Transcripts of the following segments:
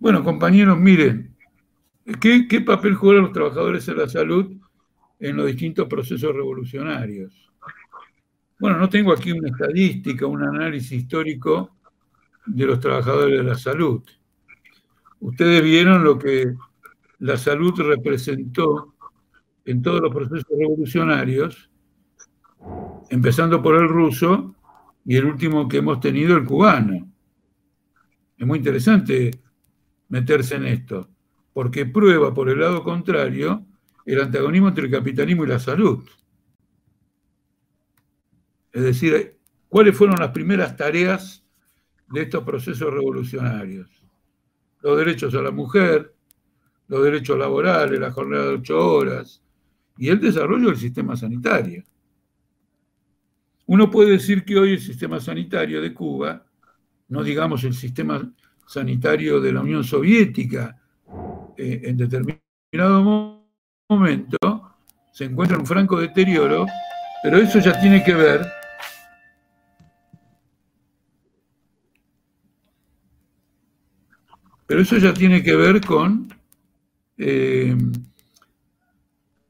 Bueno, compañeros, miren, ¿qué, ¿qué, papel juegan los trabajadores de la salud en los distintos procesos revolucionarios? Bueno, no tengo aquí una estadística, un análisis histórico de los trabajadores de la salud. Ustedes vieron lo que la salud representó en todos los procesos revolucionarios, empezando por el ruso y el último que hemos tenido, el cubano. Es muy interesante meterse en esto, porque prueba por el lado contrario el antagonismo entre el capitalismo y la salud. Es decir, ¿cuáles fueron las primeras tareas de estos procesos revolucionarios? Los derechos a la mujer, los derechos laborales, la jornada de ocho horas y el desarrollo del sistema sanitario. Uno puede decir que hoy el sistema sanitario de Cuba, no digamos el sistema sanitario de la Unión Soviética, eh, en determinado momento se encuentra en un franco deterioro, pero eso ya tiene que ver Pero eso ya tiene que ver con eh,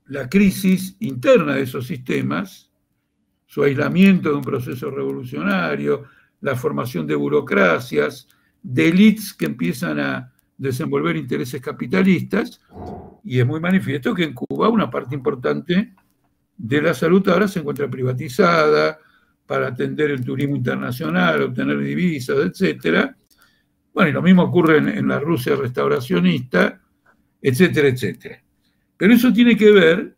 la crisis interna de esos sistemas, su aislamiento de un proceso revolucionario, la formación de burocracias, de élites que empiezan a desenvolver intereses capitalistas, y es muy manifiesto que en Cuba una parte importante de la salud ahora se encuentra privatizada para atender el turismo internacional, obtener divisas, etcétera, bueno, y lo mismo ocurre en, la Rusia restauracionista, etcétera, etcétera. Pero eso tiene que ver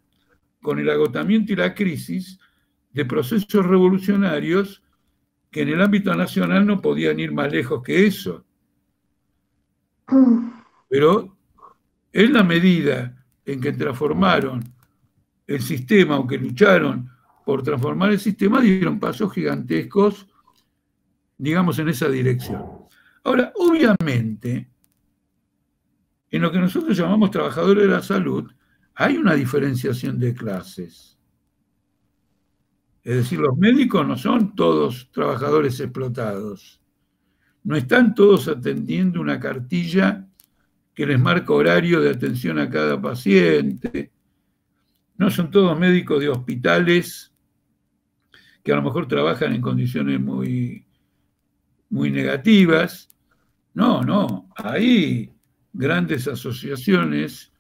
con el agotamiento y la crisis de procesos revolucionarios que en el ámbito nacional no podían ir más lejos que eso. Pero en la medida en que transformaron el sistema o que lucharon por transformar el sistema, dieron pasos gigantescos, digamos, en esa dirección. Ahora, obviamente, en lo que nosotros llamamos trabajadores de la salud, hay una diferenciación de clases. Es decir, los médicos no son todos trabajadores explotados. No están todos atendiendo una cartilla que les marca horario de atención a cada paciente. No son todos médicos de hospitales que a lo mejor trabajan en condiciones muy, muy negativas. No, no, hay grandes asociaciones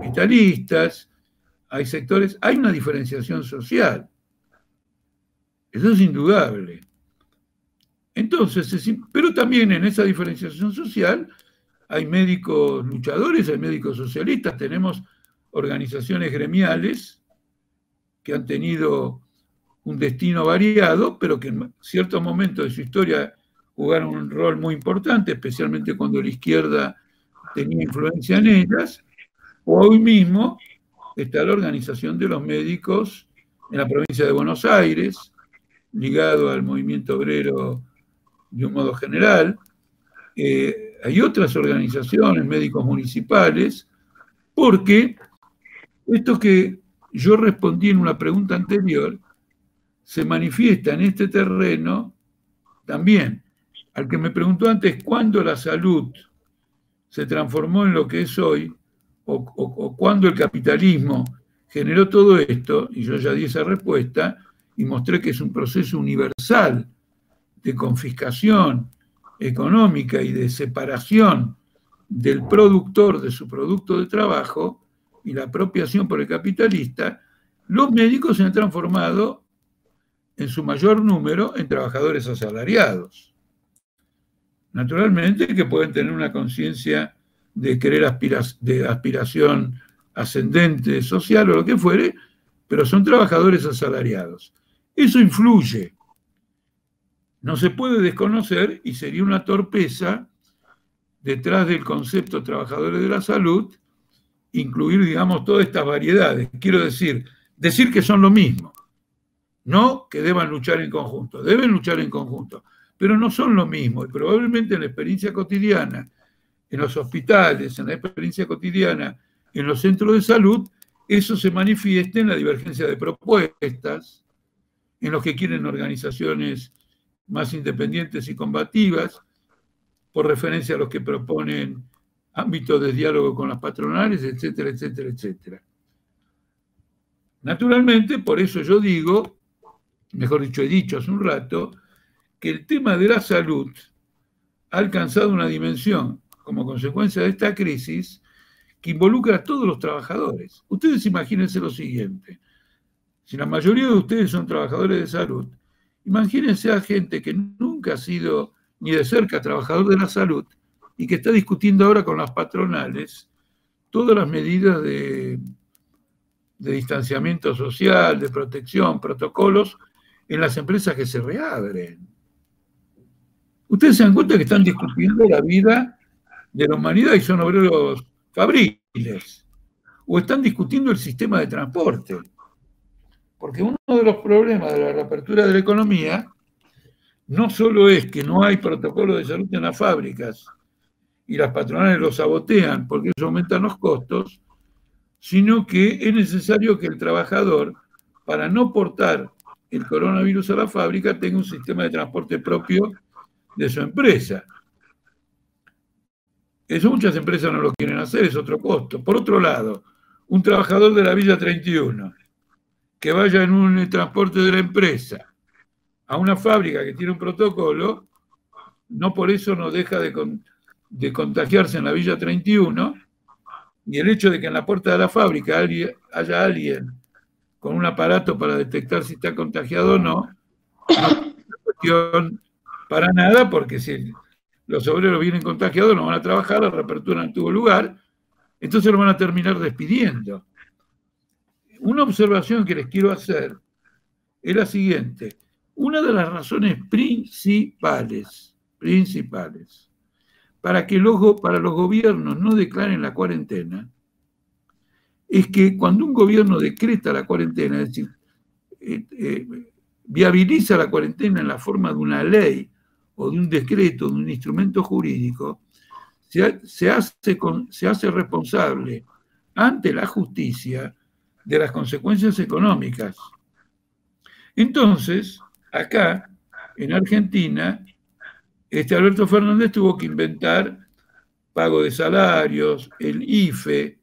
capitalistas, hay sectores, hay una diferenciación social. Eso es indudable. Entonces, pero también en esa diferenciación social hay médicos luchadores, hay médicos socialistas, tenemos organizaciones gremiales que han tenido un destino variado, pero que en ciertos momentos de su historia jugaron un rol muy importante, especialmente cuando la izquierda tenía influencia en ellas. Hoy mismo está la organización de los médicos en la provincia de Buenos Aires, ligado al movimiento obrero de un modo general. Eh, hay otras organizaciones, médicos municipales, porque esto que yo respondí en una pregunta anterior, se manifiesta en este terreno también. Al que me preguntó antes cuándo la salud se transformó en lo que es hoy, o, cuándo el capitalismo generó todo esto, y yo ya di esa respuesta, y mostré que es un proceso universal de confiscación económica y de separación del productor de su producto de trabajo y la apropiación por el capitalista, los médicos se han transformado en su mayor número en trabajadores asalariados. Naturalmente que pueden tener una conciencia de querer de aspiración ascendente social o lo que fuere, pero son trabajadores asalariados. Eso influye. No se puede desconocer y sería una torpeza detrás del concepto trabajadores de la salud incluir, digamos, todas estas variedades. Quiero decir, decir que son lo mismo, no que deban luchar en conjunto, deben luchar en conjunto pero no son lo mismo. Y probablemente en la experiencia cotidiana, en los hospitales, en la experiencia cotidiana, en los centros de salud, eso se manifiesta en la divergencia de propuestas, en los que quieren organizaciones más independientes y combativas, por referencia a los que proponen ámbitos de diálogo con las patronales, etcétera, etcétera, etcétera. Naturalmente, por eso yo digo, mejor dicho, he dicho hace un rato, que el tema de la salud ha alcanzado una dimensión como consecuencia de esta crisis que involucra a todos los trabajadores. Ustedes imagínense lo siguiente, si la mayoría de ustedes son trabajadores de salud, imagínense a gente que nunca ha sido ni de cerca trabajador de la salud y que está discutiendo ahora con las patronales todas las medidas de, distanciamiento social, de protección, protocolos en las empresas que se reabren. Ustedes se dan cuenta que están discutiendo la vida de la humanidad y son obreros fabriles. O están discutiendo el sistema de transporte. Porque uno de los problemas de la reapertura de la economía no solo es que no hay protocolo de salud en las fábricas y las patronales lo sabotean porque eso aumenta los costos, sino que es necesario que el trabajador, para no portar el coronavirus a la fábrica, tenga un sistema de transporte propio de su empresa. Eso muchas empresas no lo quieren hacer, es otro costo. Por otro lado, un trabajador de la Villa 31 que vaya en un transporte de la empresa a una fábrica que tiene un protocolo, no por eso no deja de, contagiarse en la Villa 31, y el hecho de que en la puerta de la fábrica haya alguien con un aparato para detectar si está contagiado o no, no es cuestión para nada, porque si los obreros vienen contagiados, no van a trabajar, la reapertura no tuvo lugar, entonces lo van a terminar despidiendo. Una observación que les quiero hacer es la siguiente. Una de las razones principales, principales, para que los, para los gobiernos no declaren la cuarentena, es que cuando un gobierno decreta la cuarentena, es decir, eh, eh, viabiliza la cuarentena en la forma de una ley o de un decreto, de un instrumento jurídico, se, hace, se hace responsable ante la justicia de las consecuencias económicas. Entonces, acá, en Argentina, este Alberto Fernández tuvo que inventar pago de salarios, el IFE,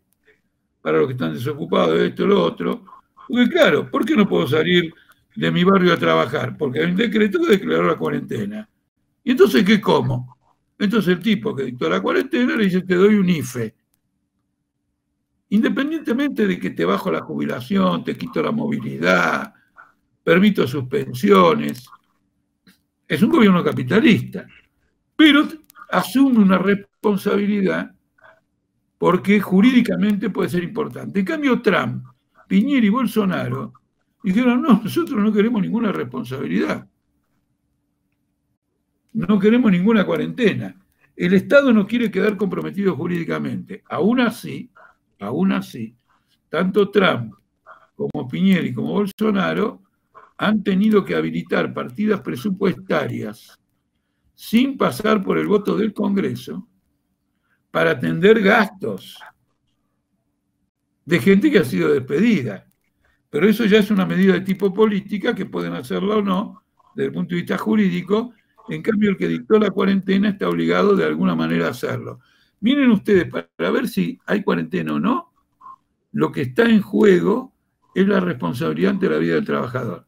para los que están desocupados, esto, lo otro. Porque claro, ¿por qué no puedo salir de mi barrio a trabajar? Porque hay un decreto que declaró la cuarentena. ¿Y entonces qué como? Entonces el tipo que dictó la cuarentena le dice, te doy un IFE. Independientemente de que te bajo la jubilación, te quito la movilidad, permito suspensiones, es un gobierno capitalista, pero asume una responsabilidad porque jurídicamente puede ser importante. En cambio, Trump, Piñera y Bolsonaro dijeron, no, nosotros no queremos ninguna responsabilidad no queremos ninguna cuarentena. El Estado no quiere quedar comprometido jurídicamente. Aún así, aún así, tanto Trump como Piñera y como Bolsonaro han tenido que habilitar partidas presupuestarias sin pasar por el voto del Congreso para atender gastos de gente que ha sido despedida. Pero eso ya es una medida de tipo política que pueden hacerla o no desde el punto de vista jurídico en cambio, el que dictó la cuarentena está obligado de alguna manera a hacerlo. Miren ustedes, para ver si hay cuarentena o no, lo que está en juego es la responsabilidad ante la vida del trabajador.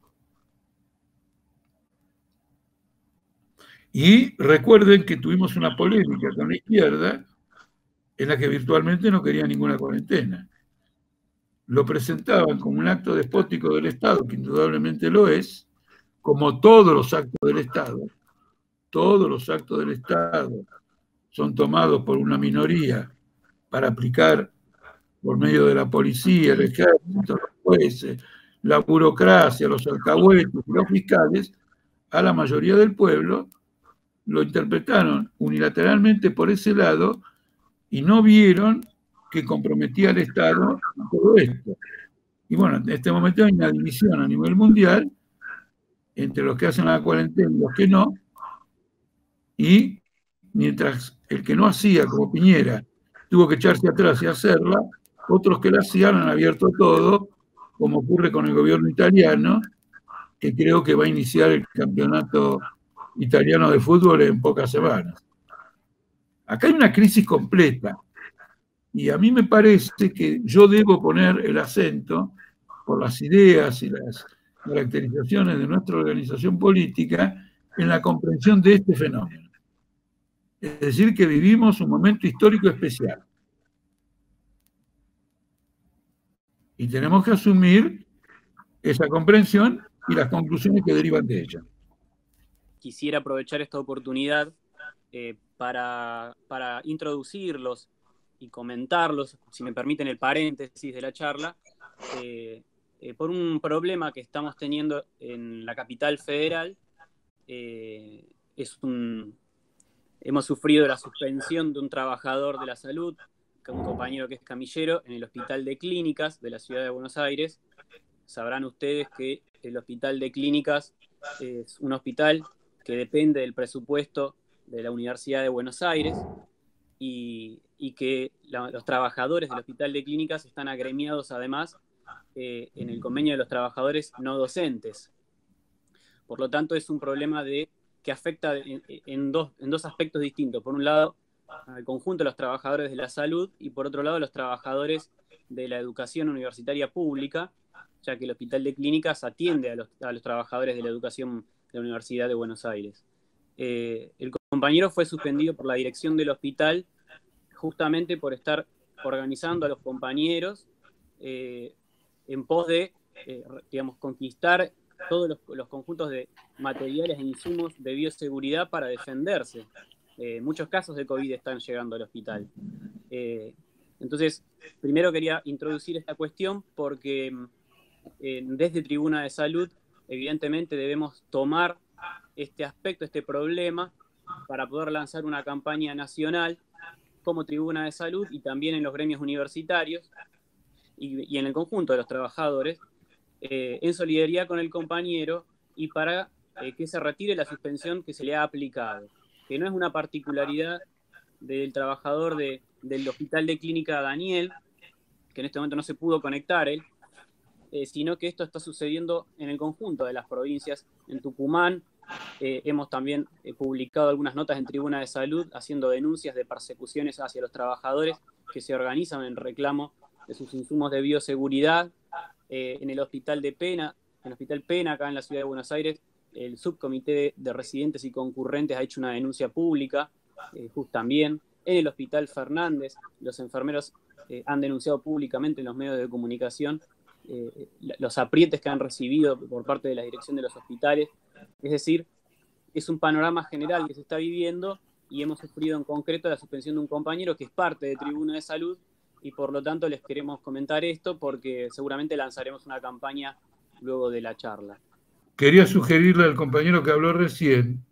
Y recuerden que tuvimos una polémica con la izquierda en la que virtualmente no quería ninguna cuarentena. Lo presentaban como un acto despótico del Estado, que indudablemente lo es, como todos los actos del Estado, todos los actos del Estado son tomados por una minoría para aplicar por medio de la policía, el ejército, los jueces, la burocracia, los alcahuetes los fiscales, a la mayoría del pueblo, lo interpretaron unilateralmente por ese lado y no vieron que comprometía al Estado todo esto. Y bueno, en este momento hay una división a nivel mundial entre los que hacen la cuarentena y los que no, y mientras el que no hacía, como Piñera, tuvo que echarse atrás y hacerla, otros que la hacían han abierto todo, como ocurre con el gobierno italiano, que creo que va a iniciar el campeonato italiano de fútbol en pocas semanas. Acá hay una crisis completa. Y a mí me parece que yo debo poner el acento por las ideas y las caracterizaciones de nuestra organización política en la comprensión de este fenómeno. Es decir, que vivimos un momento histórico especial. Y tenemos que asumir esa comprensión y las conclusiones que derivan de ella. Quisiera aprovechar esta oportunidad eh, para, introducirlos y comentarlos, si me permiten el paréntesis de la charla, eh, eh, por un problema que estamos teniendo en la capital federal. es un, hemos sufrido la suspensión de un trabajador de la salud, un compañero que es camillero, en el Hospital de Clínicas de la Ciudad de Buenos Aires. Sabrán ustedes que el Hospital de Clínicas es un hospital que depende del presupuesto de la Universidad de Buenos Aires y, que los trabajadores del Hospital de Clínicas están agremiados además eh, en el convenio de los trabajadores no docentes. Por lo tanto, es un problema de, que afecta en, dos, en dos aspectos distintos. Por un lado, al conjunto de los trabajadores de la salud y por otro lado, los trabajadores de la educación universitaria pública, ya que el Hospital de Clínicas atiende a los, a los trabajadores de la educación de la Universidad de Buenos Aires. Eh, el compañero fue suspendido por la dirección del hospital justamente por estar organizando a los compañeros eh, en pos de, eh, digamos, conquistar todos los, conjuntos de materiales e insumos de bioseguridad para defenderse. muchos casos de COVID están llegando al hospital. entonces, primero quería introducir esta cuestión porque desde Tribuna de Salud, evidentemente debemos tomar este aspecto, este problema, para poder lanzar una campaña nacional como tribuna de salud y también en los gremios universitarios y, en el conjunto de los trabajadores, eh, en solidaridad con el compañero y para eh, que se retire la suspensión que se le ha aplicado, que no es una particularidad del trabajador del Hospital de Clínica Daniel, que en este momento no se pudo conectar él, eh, sino que esto está sucediendo en el conjunto de las provincias, en Tucumán, hemos también publicado algunas notas en Tribuna de Salud haciendo denuncias de persecuciones hacia los trabajadores que se organizan en reclamo de sus insumos de bioseguridad. Eh, en el Hospital de Pena, en el Hospital Pena, acá en la Ciudad de Buenos Aires, el subcomité de residentes y concurrentes ha hecho una denuncia pública, también. En el Hospital Fernández, los enfermeros han denunciado públicamente en los medios de comunicación los aprietes que han recibido por parte de la dirección de los hospitales es decir, es un panorama general que se está viviendo y hemos sufrido en concreto la suspensión de un compañero que es parte de Tribuna de Salud y por lo tanto les queremos comentar esto porque seguramente lanzaremos una campaña luego de la charla. Quería sugerirle al compañero que habló recién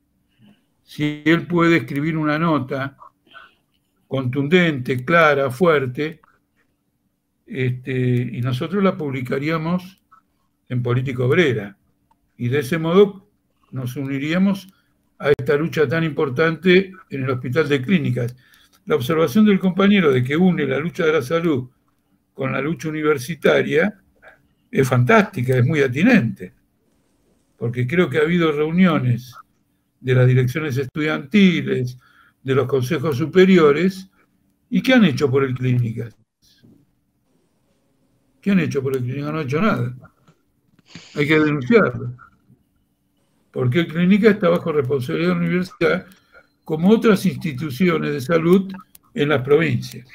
si él puede escribir una nota contundente, clara, fuerte, este, y nosotros la publicaríamos en Política Obrera. Y de ese modo nos uniríamos a esta lucha tan importante en el Hospital de Clínicas. La observación del compañero de que une la lucha de la salud con la lucha universitaria es fantástica, es muy atinente, porque creo que ha habido reuniones de las direcciones estudiantiles, de los consejos superiores, ¿y qué han hecho por el Clínicas? ¿Qué han hecho por el Clínicas? No han hecho nada. Hay que denunciarlo porque el clínica está bajo responsabilidad de la universidad, como otras instituciones de salud en las provincias.